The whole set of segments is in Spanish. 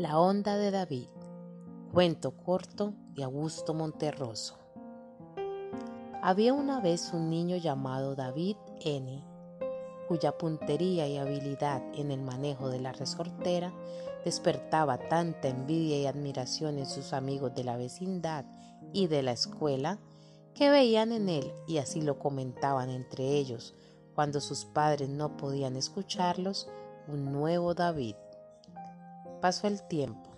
La onda de David. Cuento corto de Augusto Monterroso. Había una vez un niño llamado David N, cuya puntería y habilidad en el manejo de la resortera despertaba tanta envidia y admiración en sus amigos de la vecindad y de la escuela, que veían en él, y así lo comentaban entre ellos, cuando sus padres no podían escucharlos, un nuevo David. Pasó el tiempo.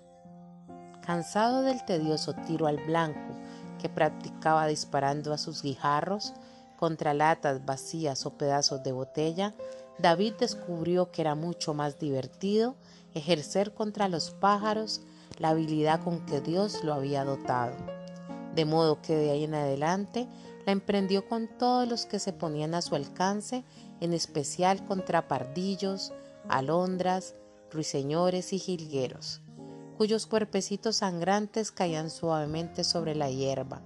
Cansado del tedioso tiro al blanco que practicaba disparando a sus guijarros contra latas vacías o pedazos de botella, David descubrió que era mucho más divertido ejercer contra los pájaros la habilidad con que Dios lo había dotado. De modo que de ahí en adelante la emprendió con todos los que se ponían a su alcance, en especial contra pardillos, alondras, ruiseñores y jilgueros, cuyos cuerpecitos sangrantes caían suavemente sobre la hierba,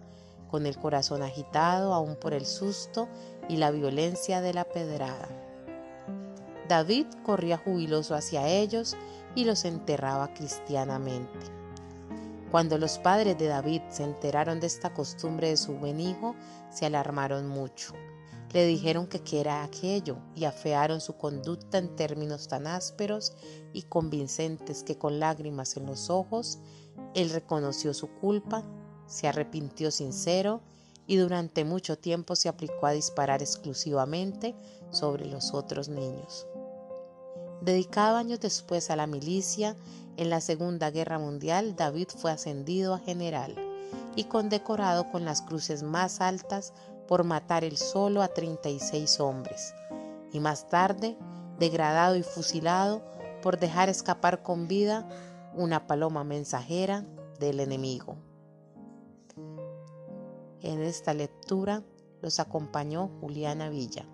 con el corazón agitado aún por el susto y la violencia de la pedrada. David corría jubiloso hacia ellos y los enterraba cristianamente. Cuando los padres de David se enteraron de esta costumbre de su buen hijo, se alarmaron mucho le dijeron que qué era aquello y afearon su conducta en términos tan ásperos y convincentes que con lágrimas en los ojos él reconoció su culpa, se arrepintió sincero y durante mucho tiempo se aplicó a disparar exclusivamente sobre los otros niños. Dedicado años después a la milicia, en la Segunda Guerra Mundial David fue ascendido a general y condecorado con las cruces más altas por matar él solo a 36 hombres, y más tarde degradado y fusilado por dejar escapar con vida una paloma mensajera del enemigo. En esta lectura los acompañó Juliana Villa.